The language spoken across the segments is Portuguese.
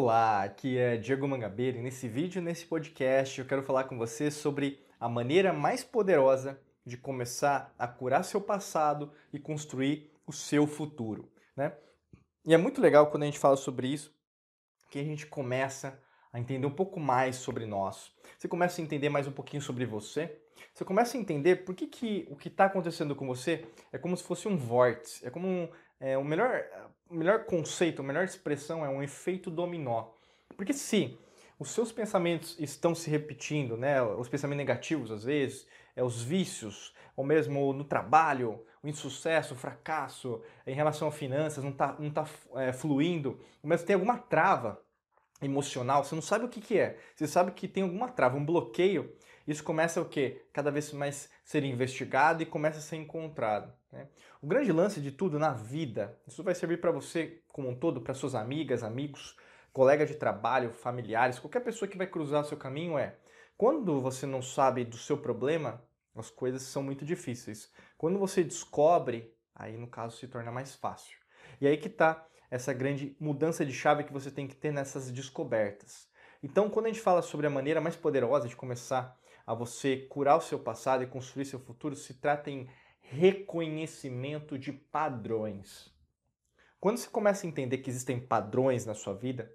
Olá, aqui é Diego Mangabeira e nesse vídeo, nesse podcast, eu quero falar com você sobre a maneira mais poderosa de começar a curar seu passado e construir o seu futuro, né? E é muito legal quando a gente fala sobre isso, que a gente começa a entender um pouco mais sobre nós. Você começa a entender mais um pouquinho sobre você. Você começa a entender por que, que o que está acontecendo com você é como se fosse um vórtice, é como um, é, o, melhor, o melhor conceito, a melhor expressão é um efeito dominó. Porque se os seus pensamentos estão se repetindo, né, os pensamentos negativos às vezes, é, os vícios, ou mesmo no trabalho, o insucesso, o fracasso, em relação a finanças, não está não tá, é, fluindo, mesmo tem alguma trava emocional, você não sabe o que, que é, você sabe que tem alguma trava, um bloqueio, isso começa o quê? Cada vez mais ser investigado e começa a ser encontrado. Né? O grande lance de tudo na vida, isso vai servir para você como um todo, para suas amigas, amigos, colegas de trabalho, familiares, qualquer pessoa que vai cruzar o seu caminho é quando você não sabe do seu problema, as coisas são muito difíceis. Quando você descobre, aí no caso se torna mais fácil. E aí que está essa grande mudança de chave que você tem que ter nessas descobertas. Então, quando a gente fala sobre a maneira mais poderosa de começar a você curar o seu passado e construir seu futuro se trata em reconhecimento de padrões. Quando você começa a entender que existem padrões na sua vida,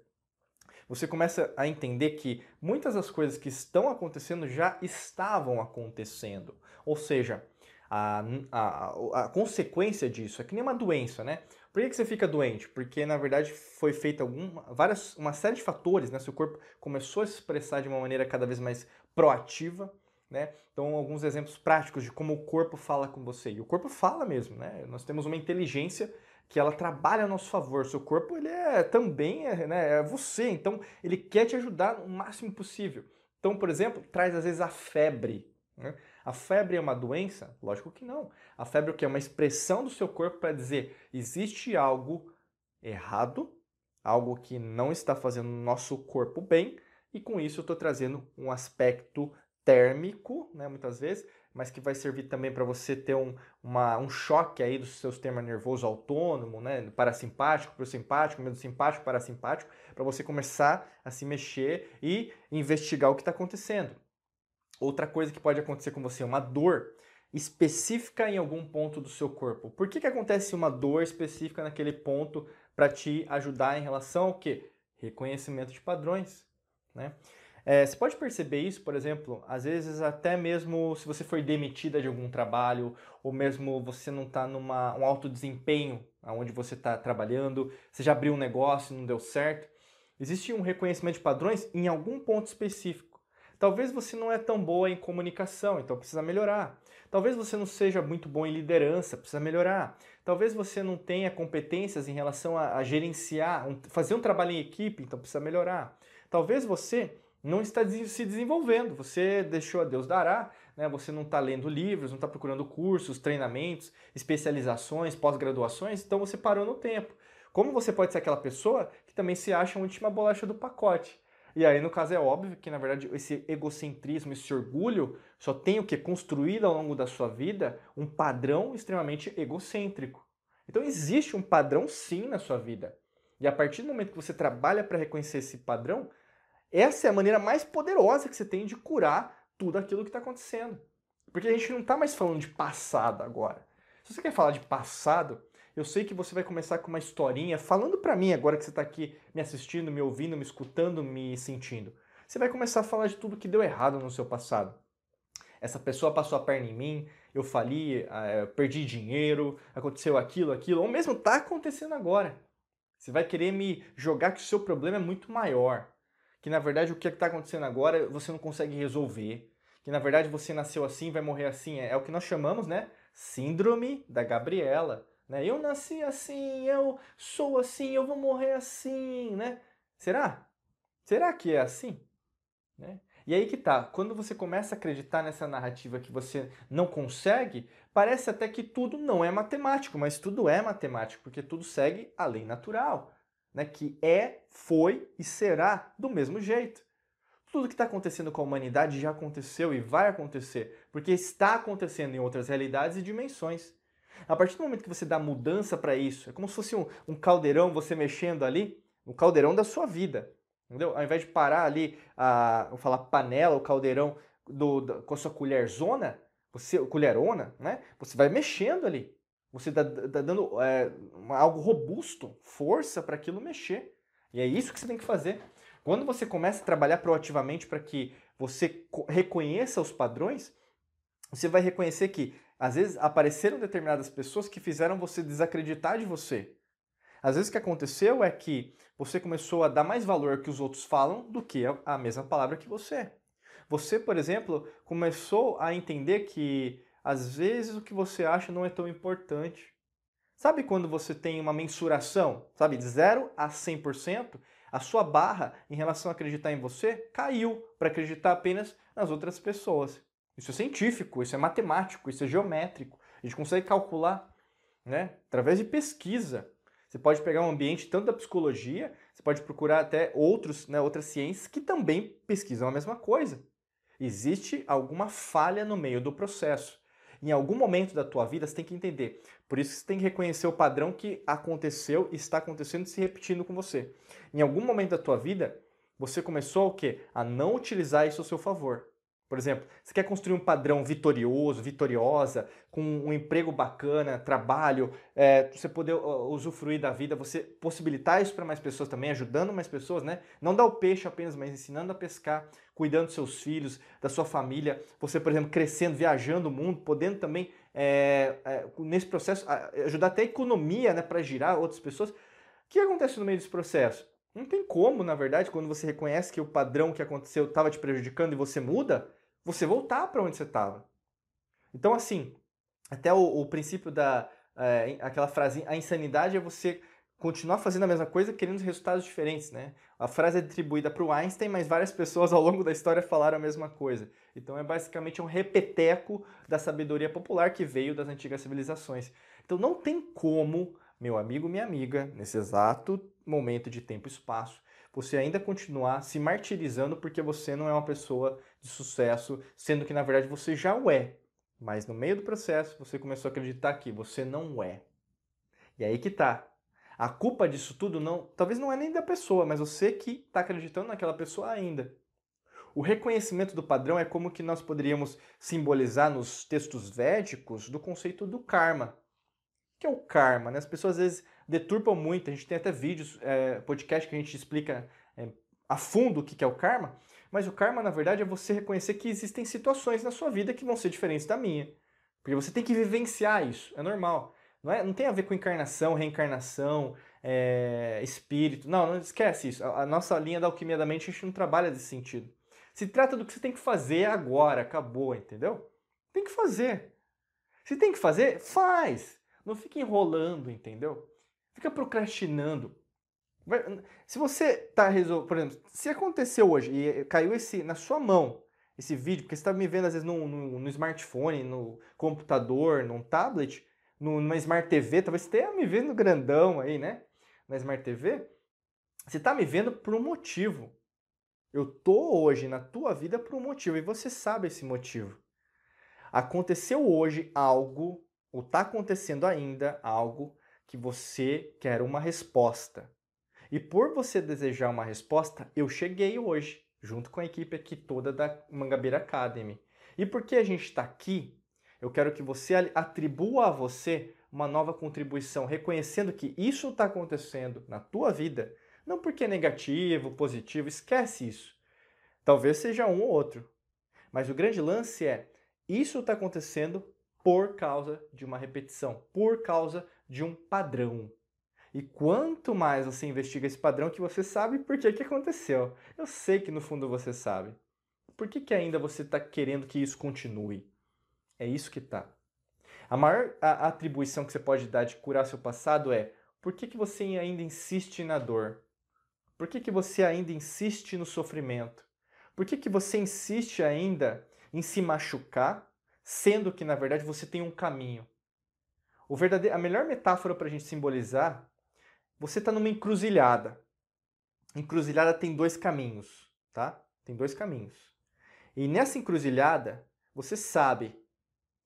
você começa a entender que muitas das coisas que estão acontecendo já estavam acontecendo. Ou seja, a, a, a consequência disso é que nem uma doença, né? Por que, que você fica doente? Porque na verdade foi feita várias, uma série de fatores, né? Seu corpo começou a se expressar de uma maneira cada vez mais proativa, né? Então, alguns exemplos práticos de como o corpo fala com você. E o corpo fala mesmo, né? Nós temos uma inteligência que ela trabalha a nosso favor. Seu corpo, ele é também é, né, é você, então ele quer te ajudar o máximo possível. Então, por exemplo, traz às vezes a febre. Né? A febre é uma doença? Lógico que não. A febre é o que? É uma expressão do seu corpo para dizer existe algo errado, algo que não está fazendo o nosso corpo bem, e com isso eu estou trazendo um aspecto térmico, né, muitas vezes, mas que vai servir também para você ter um, uma, um choque aí do seu sistema nervoso autônomo, né, parasimpático para o simpático, meio simpático para simpático, para você começar a se mexer e investigar o que está acontecendo. Outra coisa que pode acontecer com você é uma dor específica em algum ponto do seu corpo. Por que, que acontece uma dor específica naquele ponto para te ajudar em relação ao que? Reconhecimento de padrões. Né? É, você pode perceber isso, por exemplo, às vezes até mesmo se você foi demitida de algum trabalho, ou mesmo você não está num um alto desempenho onde você está trabalhando, você já abriu um negócio e não deu certo. Existe um reconhecimento de padrões em algum ponto específico. Talvez você não é tão boa em comunicação, então precisa melhorar. Talvez você não seja muito bom em liderança, precisa melhorar. Talvez você não tenha competências em relação a, a gerenciar, um, fazer um trabalho em equipe, então precisa melhorar. Talvez você não está se desenvolvendo, você deixou a Deus dará, né? você não está lendo livros, não está procurando cursos, treinamentos, especializações, pós-graduações, então você parou no tempo. Como você pode ser aquela pessoa que também se acha a última bolacha do pacote? E aí, no caso, é óbvio que, na verdade, esse egocentrismo, esse orgulho, só tem o que? Construído ao longo da sua vida um padrão extremamente egocêntrico. Então, existe um padrão, sim, na sua vida. E a partir do momento que você trabalha para reconhecer esse padrão, essa é a maneira mais poderosa que você tem de curar tudo aquilo que está acontecendo. Porque a gente não está mais falando de passado agora. Se você quer falar de passado, eu sei que você vai começar com uma historinha falando para mim agora que você está aqui me assistindo, me ouvindo, me escutando, me sentindo. Você vai começar a falar de tudo que deu errado no seu passado. Essa pessoa passou a perna em mim, eu fali, eh, perdi dinheiro, aconteceu aquilo, aquilo, ou mesmo está acontecendo agora. Você vai querer me jogar que o seu problema é muito maior que na verdade o que está acontecendo agora você não consegue resolver, que na verdade você nasceu assim, vai morrer assim, é, é o que nós chamamos, né? Síndrome da Gabriela. Né? Eu nasci assim, eu sou assim, eu vou morrer assim, né? Será? Será que é assim? Né? E aí que tá, quando você começa a acreditar nessa narrativa que você não consegue, parece até que tudo não é matemático, mas tudo é matemático, porque tudo segue a lei natural né, que é, foi e será do mesmo jeito. Tudo que está acontecendo com a humanidade já aconteceu e vai acontecer, porque está acontecendo em outras realidades e dimensões. A partir do momento que você dá mudança para isso, é como se fosse um, um caldeirão, você mexendo ali, no caldeirão da sua vida. Entendeu? Ao invés de parar ali, a, vou falar panela, o caldeirão do, do, com a sua colherzona, você, colherona, né? Você vai mexendo ali. Você está tá dando é, algo robusto, força para aquilo mexer. E é isso que você tem que fazer. Quando você começa a trabalhar proativamente para que você reconheça os padrões, você vai reconhecer que às vezes apareceram determinadas pessoas que fizeram você desacreditar de você. Às vezes o que aconteceu é que você começou a dar mais valor que os outros falam do que a mesma palavra que você. Você, por exemplo, começou a entender que às vezes o que você acha não é tão importante. Sabe quando você tem uma mensuração, sabe, de 0 a 100%, a sua barra em relação a acreditar em você caiu para acreditar apenas nas outras pessoas. Isso é científico, isso é matemático, isso é geométrico. A gente consegue calcular, né, através de pesquisa. Você pode pegar um ambiente tanto da psicologia, você pode procurar até outros, né, outras ciências que também pesquisam a mesma coisa. Existe alguma falha no meio do processo. Em algum momento da tua vida você tem que entender. Por isso você tem que reconhecer o padrão que aconteceu está acontecendo e se repetindo com você. Em algum momento da tua vida, você começou o quê? A não utilizar isso a seu favor. Por exemplo, você quer construir um padrão vitorioso, vitoriosa, com um emprego bacana, trabalho, é, você poder usufruir da vida, você possibilitar isso para mais pessoas também, ajudando mais pessoas, né? Não dar o peixe apenas, mas ensinando a pescar, cuidando dos seus filhos, da sua família, você, por exemplo, crescendo, viajando o mundo, podendo também, é, é, nesse processo, ajudar até a economia né, para girar outras pessoas. O que acontece no meio desse processo? Não tem como, na verdade, quando você reconhece que o padrão que aconteceu estava te prejudicando e você muda, você voltar para onde você estava. Então, assim, até o, o princípio da. É, aquela frase, a insanidade é você continuar fazendo a mesma coisa querendo resultados diferentes, né? A frase é atribuída para o Einstein, mas várias pessoas ao longo da história falaram a mesma coisa. Então é basicamente um repeteco da sabedoria popular que veio das antigas civilizações. Então não tem como, meu amigo, minha amiga, nesse exato momento de tempo e espaço, você ainda continuar se martirizando porque você não é uma pessoa de sucesso, sendo que na verdade você já o é. Mas no meio do processo você começou a acreditar que você não é. E aí que tá. A culpa disso tudo não, talvez não é nem da pessoa, mas você que está acreditando naquela pessoa ainda. O reconhecimento do padrão é como que nós poderíamos simbolizar nos textos védicos do conceito do karma. Que é o karma? Né? As pessoas às vezes deturpam muito, a gente tem até vídeos, é, podcast que a gente explica é, a fundo o que é o karma, mas o karma, na verdade, é você reconhecer que existem situações na sua vida que vão ser diferentes da minha. Porque você tem que vivenciar isso, é normal. Não, é, não tem a ver com encarnação, reencarnação, é, espírito. Não, não esquece isso. A, a nossa linha da alquimia da mente, a gente não trabalha desse sentido. Se trata do que você tem que fazer agora, acabou, entendeu? Tem que fazer. Se tem que fazer, faz. Não fica enrolando, entendeu? Fica procrastinando. Se você está resolvendo, por exemplo, se aconteceu hoje e caiu esse na sua mão esse vídeo, porque você está me vendo às vezes no, no, no, smartphone, no computador, num tablet, numa Smart TV, talvez você esteja me vendo grandão aí, né? Na Smart TV. Você está me vendo por um motivo. Eu tô hoje na tua vida por um motivo e você sabe esse motivo. Aconteceu hoje algo, ou está acontecendo ainda algo que você quer uma resposta. E por você desejar uma resposta, eu cheguei hoje, junto com a equipe aqui toda da Mangabeira Academy. E porque a gente está aqui, eu quero que você atribua a você uma nova contribuição, reconhecendo que isso está acontecendo na tua vida, não porque é negativo, positivo, esquece isso. Talvez seja um ou outro. Mas o grande lance é, isso está acontecendo por causa de uma repetição, por causa de um padrão. E quanto mais você investiga esse padrão, que você sabe por que, que aconteceu. Eu sei que no fundo você sabe. Por que, que ainda você está querendo que isso continue? É isso que está. A maior atribuição que você pode dar de curar seu passado é por que, que você ainda insiste na dor? Por que, que você ainda insiste no sofrimento? Por que, que você insiste ainda em se machucar, sendo que na verdade você tem um caminho? O verdadeiro, a melhor metáfora para a gente simbolizar você está numa encruzilhada. Encruzilhada tem dois caminhos, tá? Tem dois caminhos. E nessa encruzilhada, você sabe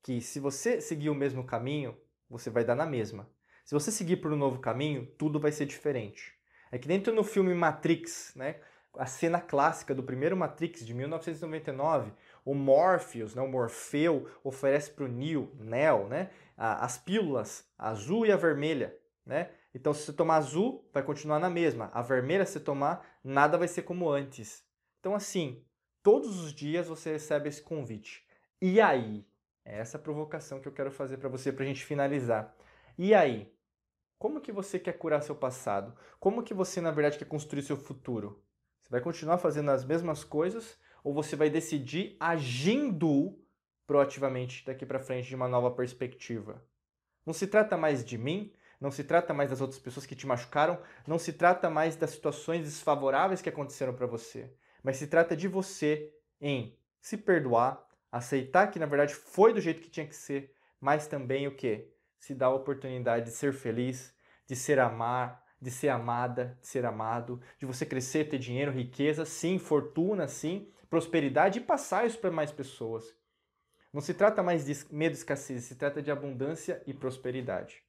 que se você seguir o mesmo caminho, você vai dar na mesma. Se você seguir por um novo caminho, tudo vai ser diferente. É que dentro no filme Matrix, né, a cena clássica do primeiro Matrix de 1999, o Morpheus, né, o Morfeu, oferece para o Neo, Neo, né, as pílulas, a azul e a vermelha, né? Então, se você tomar azul, vai continuar na mesma. A vermelha, se você tomar, nada vai ser como antes. Então, assim, todos os dias você recebe esse convite. E aí? É essa provocação que eu quero fazer para você para a gente finalizar. E aí? Como que você quer curar seu passado? Como que você, na verdade, quer construir seu futuro? Você vai continuar fazendo as mesmas coisas ou você vai decidir agindo proativamente daqui para frente de uma nova perspectiva? Não se trata mais de mim, não se trata mais das outras pessoas que te machucaram, não se trata mais das situações desfavoráveis que aconteceram para você, mas se trata de você em se perdoar, aceitar que na verdade foi do jeito que tinha que ser, mas também o que? Se dar a oportunidade de ser feliz, de ser amar, de ser amada, de ser amado, de você crescer, ter dinheiro, riqueza, sim, fortuna, sim, prosperidade e passar isso para mais pessoas. Não se trata mais de medo e escassez, se trata de abundância e prosperidade.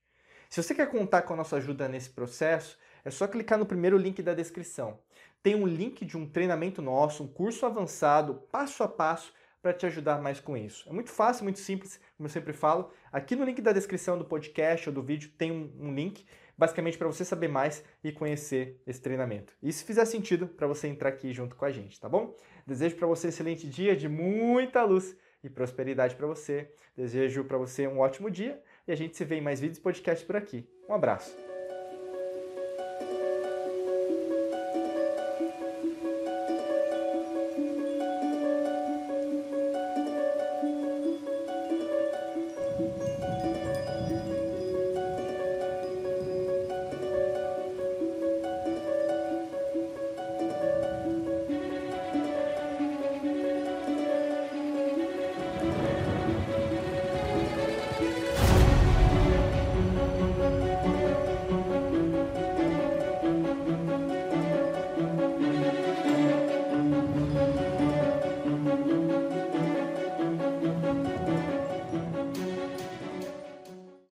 Se você quer contar com a nossa ajuda nesse processo, é só clicar no primeiro link da descrição. Tem um link de um treinamento nosso, um curso avançado, passo a passo, para te ajudar mais com isso. É muito fácil, muito simples, como eu sempre falo. Aqui no link da descrição do podcast ou do vídeo tem um, um link, basicamente para você saber mais e conhecer esse treinamento. E se fizer sentido, para você entrar aqui junto com a gente, tá bom? Desejo para você um excelente dia de muita luz e prosperidade para você. Desejo para você um ótimo dia e a gente se vê em mais vídeos e podcasts por aqui. Um abraço.